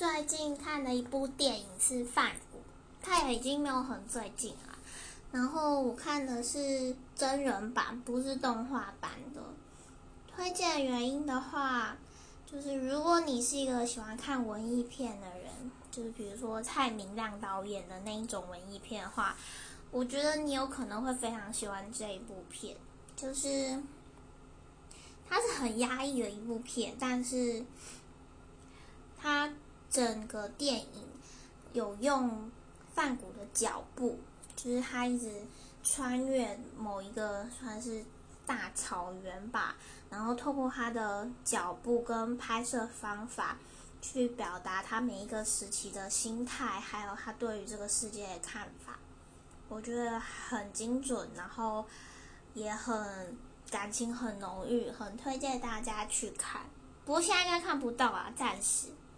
最近看的一部电影是《范谷》，它也已经没有很最近了。然后我看的是真人版，不是动画版的。推荐原因的话，就是如果你是一个喜欢看文艺片的人，就是比如说蔡明亮导演的那一种文艺片的话，我觉得你有可能会非常喜欢这一部片。就是它是很压抑的一部片，但是整个电影有用范谷的脚步。就是他一直穿越某一个算是大草原吧，然后透过他的脚步跟拍摄方法，去表达他每一个时期的心态，还有他对于这个世界的看法。我觉得很精准，然后也很感情很浓郁，很推荐大家去看。不过现在应该看不到啊，暂时。